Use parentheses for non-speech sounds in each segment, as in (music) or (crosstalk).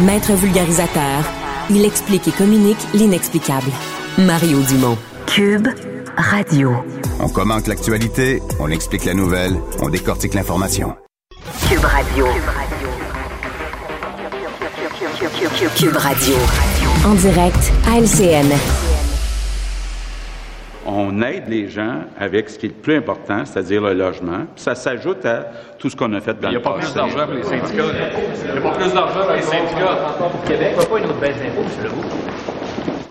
Maître vulgarisateur, il explique et communique l'inexplicable. Mario Dumont. Cube Radio. On commente l'actualité, on explique la nouvelle, on décortique l'information. Cube Radio. Cube Radio. En direct à LCN on aide les gens avec ce qui est le plus important, c'est-à-dire le logement. ça s'ajoute à tout ce qu'on a fait dans le passé. Il n'y a pas plus d'argent pour les syndicats. Il n'y a pas plus d'argent pour les syndicats. Pour Québec, pas une autre baisse d'impôts, M. Legault.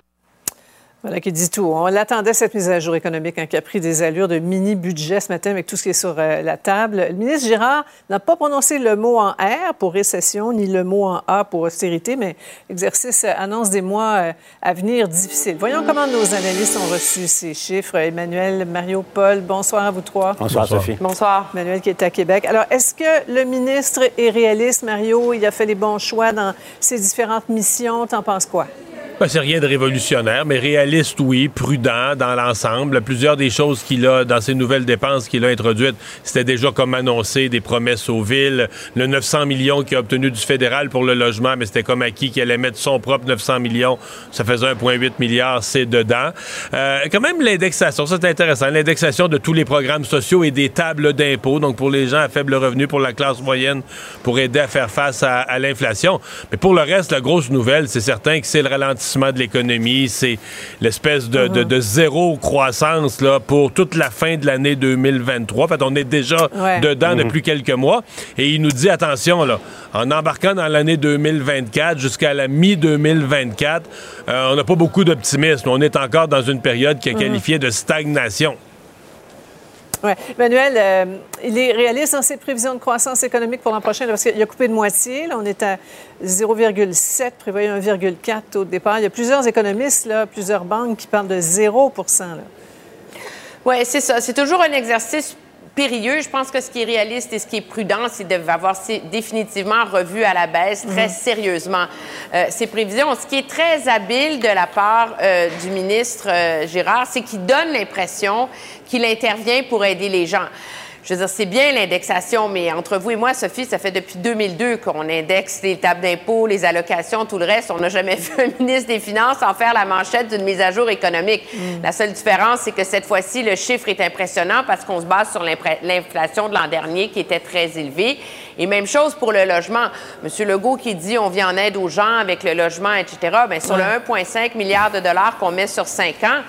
Voilà qui dit tout. On l'attendait, cette mise à jour économique, hein, qui a pris des allures de mini-budget ce matin avec tout ce qui est sur euh, la table. Le ministre Girard n'a pas prononcé le mot en R pour récession, ni le mot en A pour austérité, mais l'exercice annonce des mois euh, à venir difficiles. Voyons comment nos analystes ont reçu ces chiffres. Emmanuel, Mario, Paul, bonsoir à vous trois. Bonsoir, Sophie. Bonsoir. Emmanuel qui est à Québec. Alors, est-ce que le ministre est réaliste, Mario? Il a fait les bons choix dans ses différentes missions. T'en penses quoi? Ben, c'est rien de révolutionnaire, mais réaliste, oui, prudent dans l'ensemble. Plusieurs des choses qu'il a dans ses nouvelles dépenses qu'il a introduites, c'était déjà comme annoncé, des promesses aux villes. Le 900 millions qu'il a obtenu du fédéral pour le logement, mais c'était comme acquis qu'il allait mettre son propre 900 millions. Ça faisait 1,8 milliard, c'est dedans. Euh, quand même, l'indexation, ça c'est intéressant. L'indexation de tous les programmes sociaux et des tables d'impôts, donc pour les gens à faible revenu, pour la classe moyenne, pour aider à faire face à, à l'inflation. Mais pour le reste, la grosse nouvelle, c'est certain que c'est le ralentissement de l'économie, c'est l'espèce de, de, zéro croissance là, pour toute la fin de l'année 2023. En fait, on est déjà dedans mhm. depuis quelques mois. Et il nous dit, attention, là, en embarquant dans l'année 2024 jusqu'à la mi-2024, euh, on n'a pas beaucoup d'optimisme. On est encore dans une période qui est mhm. qualifiée de stagnation. (laughs) Oui. Manuel, euh, il est réaliste dans ses prévisions de croissance économique pour l'an prochain parce qu'il a coupé de moitié. Là, on est à 0,7, prévoyait 1,4 au départ. Il y a plusieurs économistes, là, plusieurs banques qui parlent de 0% Oui, c'est ça. C'est toujours un exercice périlleux. Je pense que ce qui est réaliste et ce qui est prudent, c'est d'avoir définitivement revu à la baisse très mhm. sérieusement euh, ces prévisions. Ce qui est très habile de la part euh, du ministre euh, Girard, c'est qu'il donne l'impression qu'il intervient pour aider les gens. Je veux dire, c'est bien l'indexation, mais entre vous et moi, Sophie, ça fait depuis 2002 qu'on indexe les tables d'impôts, les allocations, tout le reste. On n'a jamais (laughs) vu un ministre des Finances en faire la manchette d'une mise à jour économique. Mm. La seule différence, c'est que cette fois-ci, le chiffre est impressionnant parce qu'on se base sur l'inflation de l'an dernier qui était très élevée. Et même chose pour le logement. Monsieur Legault qui dit on vient en aide aux gens avec le logement, etc. Bien, sur le 1,5 milliard de dollars qu'on met sur cinq ans,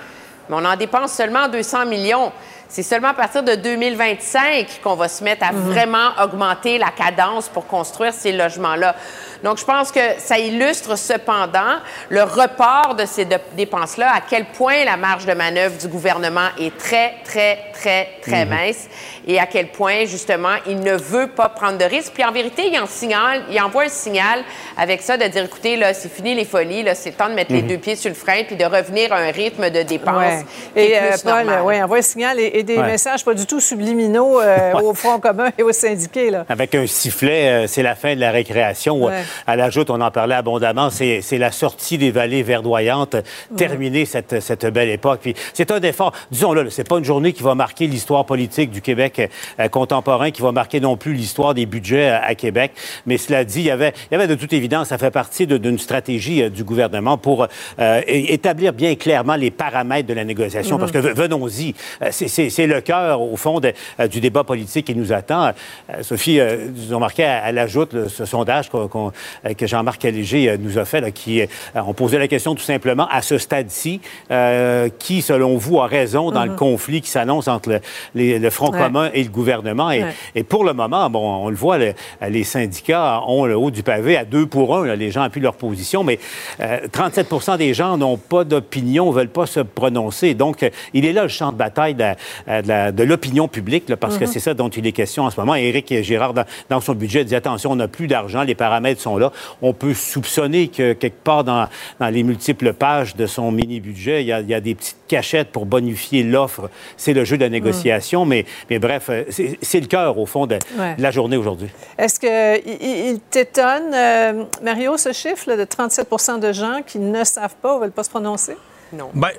mais on en dépense seulement 200 millions. C'est seulement à partir de 2025 qu'on va se mettre à mhm. vraiment augmenter la cadence pour construire ces logements-là. Donc, je pense que ça illustre cependant le report de ces dépenses-là, à quel point la marge de manœuvre du gouvernement est très, très, très, très mhm. mince et à quel point, justement, il ne veut pas prendre de risques. Puis, en vérité, il, en signale, il envoie un signal avec ça de dire, écoutez, là, c'est fini les folies, là, c'est temps de mettre les mhm. deux pieds sur le frein puis de revenir à un rythme de dépenses. Et euh, Paul, oui, envoie un signal et, des messages pas du tout subliminaux euh, au Front commun et aux syndiqués. Là. Avec un sifflet, euh, c'est la fin de la récréation. À la joute, on en parlait abondamment, c'est la sortie des vallées verdoyantes, terminer cette, cette, belle époque. Puis c'est un effort, disons-le, c'est pas une journée qui va marquer l'histoire politique du Québec euh, contemporain, qui va marquer non plus l'histoire des budgets à, Québec. Mais cela dit, il y avait, il y avait de toute évidence, ça fait partie d'une stratégie euh, du gouvernement pour euh, établir bien clairement les paramètres de la négociation. Parce que venons-y, c'est le cœur, au fond, du débat politique qui nous attend. Sophie, nous ont marqué à, la joute ce sondage qu'on euh, que Jean-Marc Léger euh, nous a fait, là, qui euh, on posait la question tout simplement à ce stade-ci, qui, selon vous, a raison dans le mhm. conflit qui s'annonce entre le, Front commun et le gouvernement? Et, et, pour le moment, bon, on le voit, les syndicats ont le haut du pavé à deux pour un. les gens appuient leur position, mais 37 des gens n'ont pas d'opinion, ne veulent pas se prononcer. Donc, il est là le champ de bataille de, de l'opinion publique, parce que mhm. c'est ça dont il est question en ce moment. Éric Girard, dans, dans son budget, dit attention, on n'a plus d'argent, les paramètres sont On peut soupçonner que quelque part dans, les multiples pages de son mini-budget, il, y, a, des petites cachettes pour bonifier l'offre. C'est le jeu de la négociation, mais, mais bref, euh, c'est le cœur, au fond, de, la journée aujourd'hui. Est-ce qu'il il, t'étonne, euh, Mario, ce chiffre de 37% de gens qui ne savent pas ou ne veulent pas se prononcer? Non. Ben,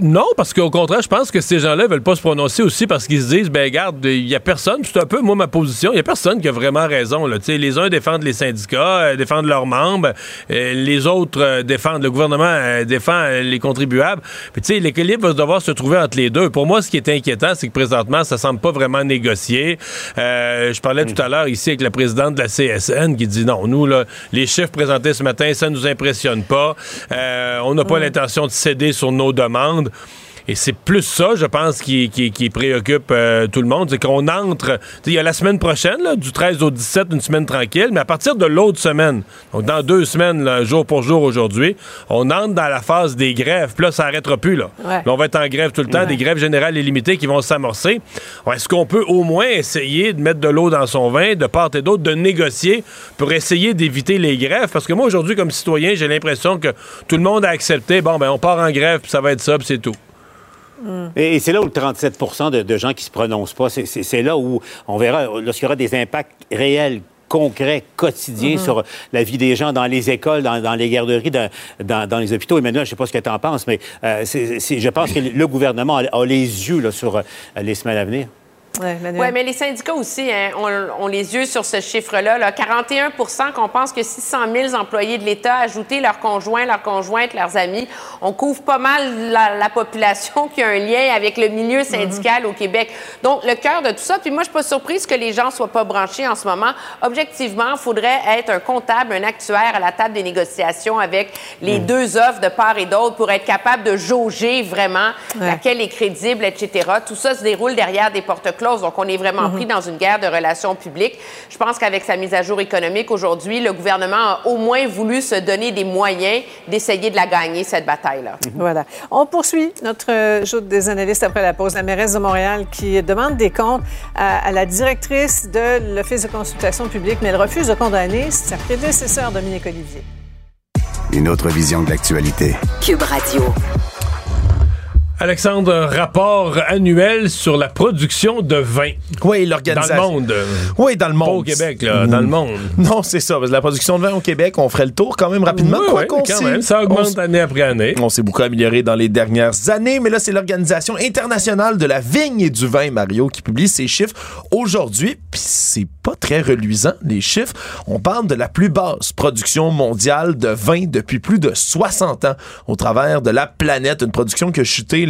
non, parce qu'au contraire, je pense que ces gens-là veulent pas se prononcer aussi parce qu'ils se disent, ben garde, il y a personne, c'est un peu moi ma position, il y a personne qui a vraiment raison. Là. les uns défendent les syndicats, euh, défendent leurs membres, euh, les autres euh, défendent, le gouvernement défend les contribuables. Puis tu sais, l'équilibre va devoir se trouver entre les deux. Pour moi, ce qui est inquiétant, c'est que présentement, ça semble pas vraiment négocié. je parlais tout à l'heure ici avec la présidente de la CSN qui dit non, nous, là, les chiffres présentés ce matin, ça nous impressionne pas. on n'a pas l'intention de céder sur nos demandes. Et c'est plus ça, je pense, qui, qui, préoccupe euh, tout le monde. C'est qu'on entre. Il y a la semaine prochaine, du 13 au 17, une semaine tranquille, mais à partir de l'autre semaine, donc dans deux semaines, jour pour jour aujourd'hui, on entre dans la phase des grèves. Puis là, ça n'arrêtera plus. Là. on va être en grève tout le temps, des grèves générales et limitées qui vont s'amorcer. Est-ce qu'on peut au moins essayer de mettre de l'eau dans son vin, de part et d'autre, de négocier pour essayer d'éviter les grèves? Parce que moi, aujourd'hui, comme citoyen, j'ai l'impression que tout le monde a accepté, bon, ben on part en grève, puis ça va être ça, puis c'est tout. Et, c'est là où le 37% de, gens qui se prononcent pas, c'est là où on verra, lorsqu'il y aura des impacts réels concrets, quotidiens mm-hmm. sur la vie des gens dans les écoles, dans, les garderies, dans, les hôpitaux. Emmanuel, je ne sais pas ce que tu en penses, mais euh, je pense que le gouvernement a, les yeux sur euh, les semaines à venir. Oui, mais les syndicats aussi hein, ont, les yeux sur ce chiffre-là. Là. 41 qu'on pense que 600 000 employés de l'État, ajoutés leurs conjoints, leurs conjointes, leurs amis, on couvre pas mal la, population qui a un lien avec le milieu syndical au Québec. Donc, le cœur de tout ça, puis moi, je suis pas surprise que les gens soient pas branchés en ce moment. Objectivement, il faudrait être un comptable, un actuaire à la table des négociations avec les mm. deux offres de part et d'autre pour être capable de jauger vraiment laquelle est crédible, etc. Tout ça se déroule derrière des donc, on est vraiment pris dans une guerre de relations publiques. Je pense qu'avec sa mise à jour économique aujourd'hui, le gouvernement a au moins voulu se donner des moyens d'essayer de la gagner, cette bataille-là. Mhm. Voilà. On poursuit notre joute des analystes après la pause. La mairesse de Montréal qui demande des comptes à, la directrice de l'Office de consultation publique, mais elle refuse de condamner sa prédécesseur, Dominique Olivier. Une autre vision de l'actualité. Cube Radio. Alexandre, rapport annuel sur la production de vin. Oui, l'organisation. Dans le monde. Oui, dans le monde. Pas au Québec, là, dans le mm. monde. Non, c'est ça. la production de vin au Québec, on ferait le tour quand même rapidement. Oui, quand même. Ça augmente année après année. On s'est beaucoup amélioré dans les dernières années, mais là, c'est l'Organisation internationale de la vigne et du vin, Mario, qui publie ces chiffres aujourd'hui. Puis c'est pas très reluisant, les chiffres. On parle de la plus basse production mondiale de vin depuis plus de 60 ans au travers de la planète. Une production qui a chuté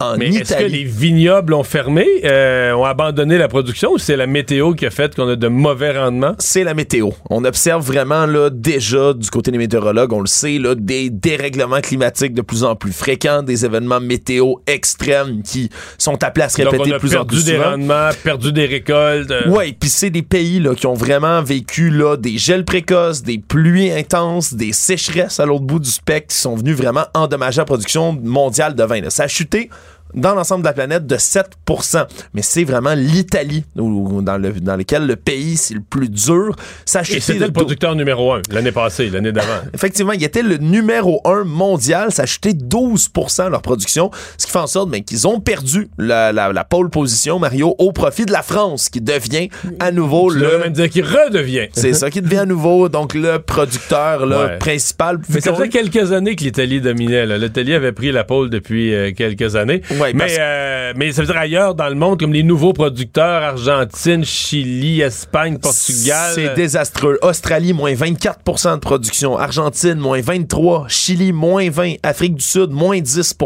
en Mais Est-ce que les vignobles ont fermé, euh, ont abandonné la production ou c'est la météo qui a fait qu'on a de mauvais rendements? C'est la météo. On observe vraiment là, déjà du côté des météorologues, on le sait, là, des dérèglements climatiques de plus en plus fréquents, des événements météo extrêmes qui sont appelés à se répéter de plus en plus perdu des rendements, perdu des récoltes. Euh. Oui, puis c'est des pays qui ont vraiment vécu là, des gels précoces, des pluies intenses, des sécheresses à l'autre bout du spectre qui sont venus vraiment endommager la production mondiale de vin. Là. Ça chuté dans l'ensemble de la planète de 7% Mais c'est vraiment l'Italie dans, le, dans lequel le pays, c'est le plus dur. Ça Et c'était le producteur numéro un l'année passée, l'année d'avant. (laughs) Effectivement, il était le numéro un mondial. Ça a chuté 12 leur production, ce qui fait en sorte ben, qu'ils ont perdu la, la, pole position, Mario, au profit de la France, qui devient à nouveau tu le... même dire qu'il redevient. C'est ça, qui devient à nouveau donc le producteur le principal. Mais ça fait quelques années que l'Italie dominait. L'Italie avait pris la pole depuis euh, quelques années mais, euh, mais ça veut dire ailleurs dans le monde, comme les nouveaux producteurs, Argentine, Chili, Espagne, Portugal. C'est désastreux. Australie, moins 24% de production. Argentine, moins 23. Chili, moins 20. Afrique du Sud, moins 10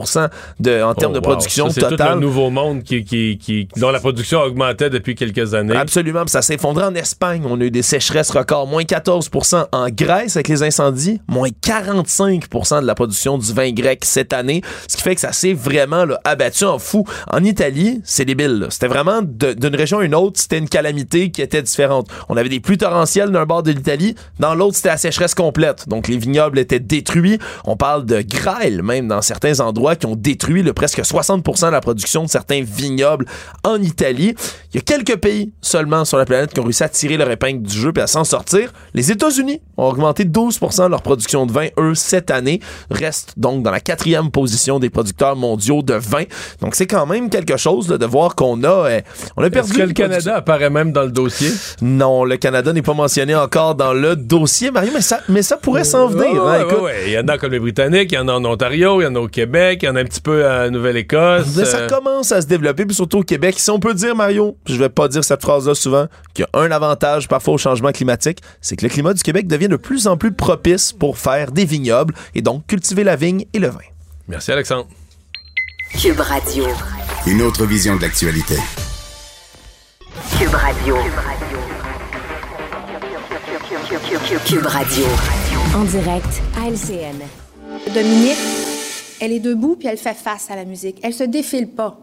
de, en termes oh, de production totale. C'est un nouveau monde qui, qui, qui, dont la production augmentait depuis quelques années. Absolument. Ça s'est effondré en Espagne. On a eu des sécheresses records. Moins 14% En Grèce, avec les incendies, moins 45% de la production du vin grec cette année. Ce qui fait que ça s'est vraiment là, abattu en fou. En Italie, c'est débile. C'était vraiment d'une région à une autre, c'était une calamité qui était différente. On avait des pluies torrentielles d'un bord de l'Italie, dans l'autre, c'était la sécheresse complète. Donc les vignobles étaient détruits. On parle de grêle, même dans certains endroits, qui ont détruit le presque 60% de la production de certains vignobles en Italie. Il y a quelques pays seulement sur la planète qui ont réussi à tirer leur épingle du jeu et à s'en sortir. Les États-Unis ont augmenté 12% leur production de vin, eux, cette année. Restent donc dans la quatrième position des producteurs mondiaux de vin. Donc, c'est quand même quelque chose de voir qu'on a, euh, on a perdu. Est-ce que le Canada apparaît même dans le dossier? Non, le Canada n'est pas mentionné encore dans le dossier, Mario, mais ça, mais ça pourrait s'en venir. Hein, il y en a comme les Britanniques, il y en a en Ontario, il y en a au Québec, il y en a un petit peu à Nouvelle-Écosse. Mais ça euh. commence à se développer, puis surtout au Québec. Si on peut dire, Mario, je vais pas dire cette phrase-là souvent, qu'il y a un avantage parfois au changement climatique, c'est que le climat du Québec devient de plus en plus propice pour faire des vignobles et donc cultiver la vigne et le vin. Merci, Alexandre. Cube Radio. Une autre vision de l'actualité. Cube Radio. Cube Radio. En direct à LCN. Dominique, elle est debout puis elle fait face à la musique. Elle se défile pas.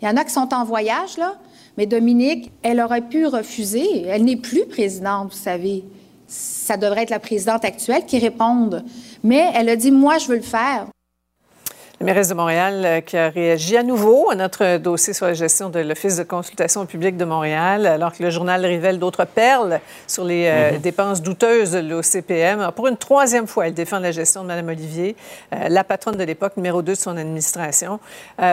Il y en a qui sont en voyage, là, mais Dominique, elle aurait pu refuser. Elle n'est plus présidente, vous savez. Ça devrait être la présidente actuelle qui réponde. Mais elle a dit, moi, je veux le faire. La mairesse de Montréal euh, qui a réagi à nouveau à notre dossier sur la gestion de l'Office de consultation publique de Montréal, alors que le journal révèle d'autres perles sur les euh, mhm. dépenses douteuses de l'OCPM. Pour une troisième fois, elle défend la gestion de Mme Olivier, euh, la patronne de l'époque, numéro 2 de son administration.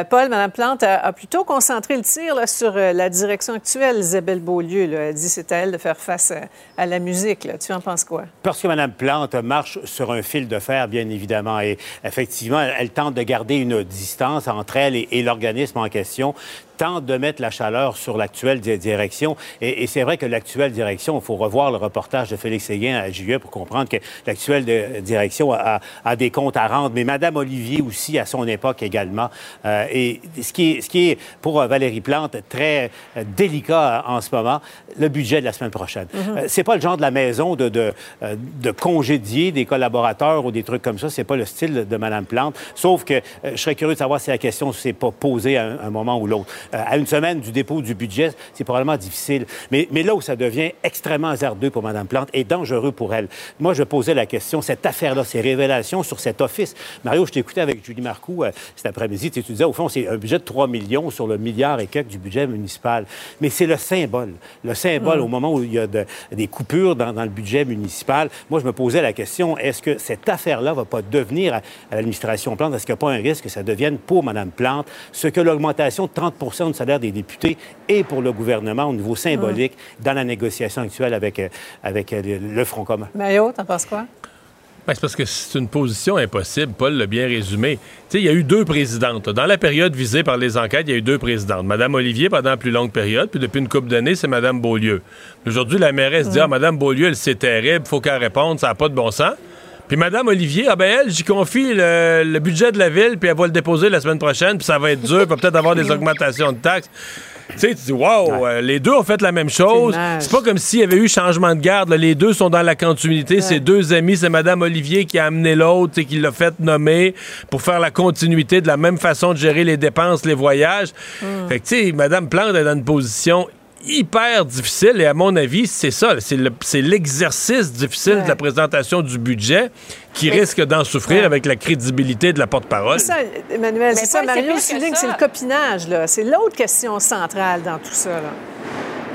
Paul, Mme Plante a, plutôt concentré le tir sur la direction actuelle, Isabelle Beaulieu. Elle dit c'est à elle de faire face à, la musique. Tu en penses quoi? Parce que Mme Plante marche sur un fil de fer, bien évidemment. Et effectivement, elle tente de garder garder une distance entre elle et, l'organisme en question tente de mettre la chaleur sur l'actuelle direction. Et, c'est vrai que l'actuelle direction, il faut revoir le reportage de Félix Séguin à JE pour comprendre que l'actuelle direction a, des comptes à rendre, mais Mme Olivier aussi à son époque également. Euh, et ce qui, est, ce qui est pour euh, Valérie Plante très euh, délicat en ce moment, le budget de la semaine prochaine. Mm-hmm. c'est pas le genre de la maison de, de, de, congédier des collaborateurs ou des trucs comme ça. C'est pas le style de Mme Plante. Sauf que je serais curieux de savoir si la question s'est pas posée à un moment ou l'autre. Euh, à une semaine du dépôt du budget, c'est probablement difficile. Mais, mais là où ça devient extrêmement hasardeux pour Mme Plante et dangereux pour elle, moi, je posais la question, cette affaire-là, ces révélations sur cet office. Mario, je t'écoutais avec Julie Marcoux euh, cet après-midi. Tu disais, au fond, c'est un budget de 3 millions sur le milliard et quelques du budget municipal. Mais c'est le symbole. Le symbole, mm. au moment où il y a des coupures dans, le budget municipal, moi, je me posais la question, est-ce que cette affaire-là va pas devenir à, l'administration Plante, est-ce qu'il n'y a pas un risque que ça devienne pour Mme Plante ce que l'augmentation de 30 de salaire des députés et pour le gouvernement au niveau symbolique dans la négociation actuelle avec, euh, avec euh, le Front commun. Mario, t'en penses quoi? Ben, c'est parce que c'est une position impossible. Paul l'a bien résumé. il y a eu deux présidentes. Dans la période visée par les enquêtes, il y a eu deux présidentes. Madame Olivier pendant la plus longue période, puis depuis une couple d'années, c'est Madame Beaulieu. Aujourd'hui, la mairesse dit mm. Ah, Madame Beaulieu, elle, c'est terrible, faut qu'elle réponde, ça n'a pas de bon sens. Puis Madame Olivier, ah ben elle, j'y confie le, budget de la ville, puis elle va le déposer la semaine prochaine, puis ça va être dur, puis peut-être avoir des augmentations de taxes. Tu sais, tu dis, waouh, euh, les deux ont fait la même chose. C'est pas comme s'il y avait eu changement de garde. Les deux sont dans la continuité. C'est deux amis. C'est Madame Olivier qui a amené l'autre et qui l'a fait nommer pour faire la continuité de la même façon de gérer les dépenses, les voyages. Hmm. Fait que, tu sais, Madame Plante est dans une position hyper difficile et à mon avis, c'est ça, c'est l'exercice difficile de la présentation du budget qui risque d'en souffrir avec la crédibilité de la porte-parole. C'est ça, Emmanuel, c'est ça. Mario souligne, c'est le copinage, là. C'est l'autre question centrale dans tout ça, là.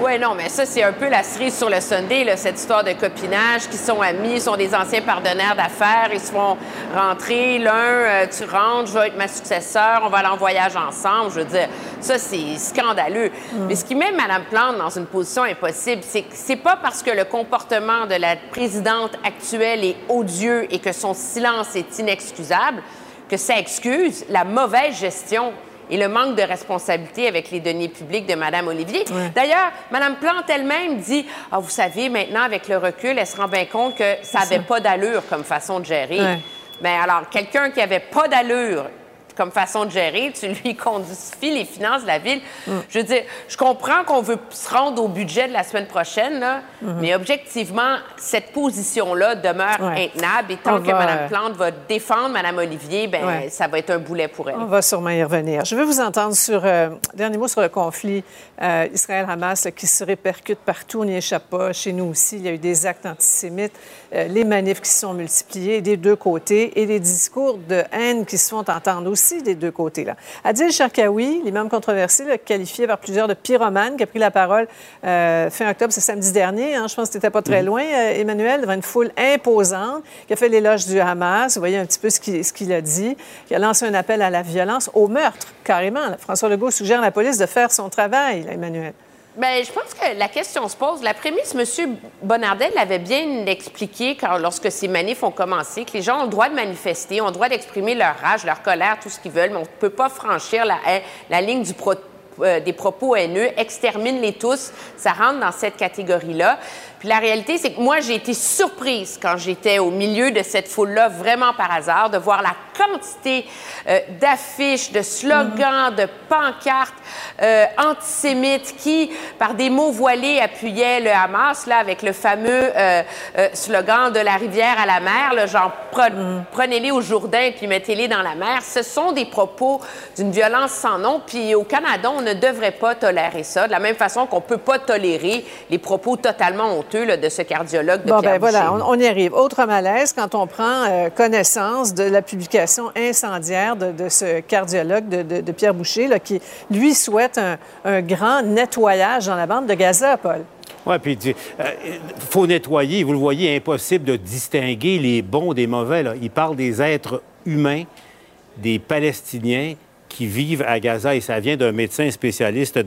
Oui, non, mais ça, c'est un peu la cerise sur le Sunday, là, cette histoire de copinage, qui sont amis, sont des anciens partenaires d'affaires, ils se font rentrer. L'un, euh, tu rentres, je vais être ma successeur, on va aller en voyage ensemble. Je veux dire, ça, c'est scandaleux. Mm. Mais ce qui met Mme Plante dans une position impossible, c'est que c'est pas parce que le comportement de la présidente actuelle est odieux et que son silence est inexcusable que ça excuse la mauvaise gestion et le manque de responsabilité avec les deniers publics de Mme Olivier. D'ailleurs, Mme Plante elle-même dit ah, Vous savez, maintenant, avec le recul, elle se rend bien compte que ça n'avait pas d'allure comme façon de gérer. Mais alors, quelqu'un qui avait pas d'allure comme façon de gérer, tu lui (laughs) conduis les finances de la ville. Mm. Je veux dire, je comprends qu'on veut se rendre au budget de la semaine prochaine, là, mm-hmm. mais objectivement, cette position-là demeure intenable et tant que Mme Plante va défendre Mme Olivier, ben ça va être un boulet pour elle. On va sûrement y revenir. Je veux vous entendre sur, euh, dernier mot sur le conflit euh, Israël-Hamas qui se répercute partout, on n'y échappe pas. Chez nous aussi, il y a eu des actes antisémites, euh, les manifs qui se sont multipliés des deux côtés et les discours de haine qui se font entendre aussi aussi des deux côtés. Là. Adil Sharkawi, l'imam controversé, qualifié par plusieurs de pyromane, qui a pris la parole euh, fin octobre, c'est samedi dernier, hein, je pense que tu pas très mhm. loin, euh, Emmanuel, devant une foule imposante, qui a fait l'éloge du Hamas. Vous voyez un petit peu ce qu'il a dit, qui a lancé un appel à la violence, au meurtre, carrément. François Legault suggère à la police de faire son travail, Emmanuel. Bien, je pense que la question se pose. La prémisse, M. Bonardel l'avait bien expliqué quand, lorsque ces manifs ont commencé, que les gens ont le droit de manifester, ont le droit d'exprimer leur rage, leur colère, tout ce qu'ils veulent, mais on ne peut pas franchir la, la ligne euh, des propos haineux, extermine-les tous, ça rentre dans cette catégorie-là. Puis la réalité, c'est que moi, j'ai été surprise quand j'étais au milieu de cette foule-là, vraiment par hasard, de voir la quantité euh, d'affiches, de slogans, de pancartes euh, antisémites qui, par des mots voilés, appuyaient le Hamas, là, avec le fameux euh, slogan de la rivière à la mer, là, genre prenez-les au Jourdain puis mettez-les dans la mer. Ce sont des propos d'une violence sans nom. Puis au Canada, on ne devrait pas tolérer ça, de la même façon qu'on ne peut pas tolérer les propos totalement honteux de ce cardiologue de bon, ben voilà, on, y arrive. Autre malaise quand on prend euh, connaissance de la publication incendiaire de, ce cardiologue de, Pierre Boucher, qui, lui, souhaite un, grand nettoyage dans la bande de Gaza, Paul. Oui, puis il euh, faut nettoyer. Vous le voyez, impossible de distinguer les bons des mauvais. Il parle des êtres humains, des Palestiniens, qui vivent à Gaza et ça vient d'un médecin spécialiste,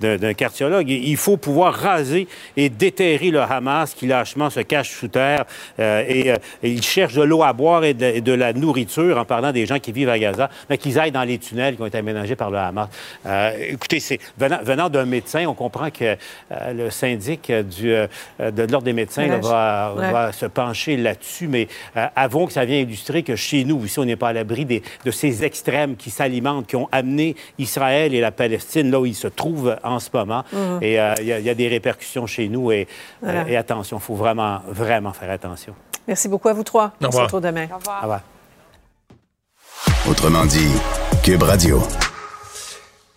d'un cardiologue. Il faut pouvoir raser et déterrer le Hamas qui lâchement se cache sous terre euh, et, euh, il cherche de l'eau à boire et de, la nourriture en parlant des gens qui vivent à Gaza, mais qu'ils aillent dans les tunnels qui ont été aménagés par le Hamas. Euh, écoutez, c'est venant, d'un médecin, on comprend que le syndic du, de l'Ordre des médecins va, se pencher là-dessus, mais avons que ça vient illustrer que chez nous, ici, on n'est pas à l'abri de ces extrêmes qui s'alimentent qui ont amené Israël et la Palestine là où ils se trouvent en ce moment. Mhm. Et euh, il y, a des répercussions chez nous. Et, et attention, il faut vraiment, vraiment faire attention. Merci beaucoup à vous trois. On se retrouve demain. Au revoir. Au revoir. Autrement dit, Cube Radio.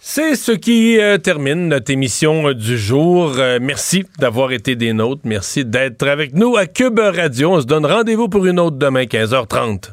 C'est ce qui euh, termine notre émission du jour. Euh, merci d'avoir été des nôtres. Merci d'être avec nous à Cube Radio. On se donne rendez-vous pour une autre demain, 15h30.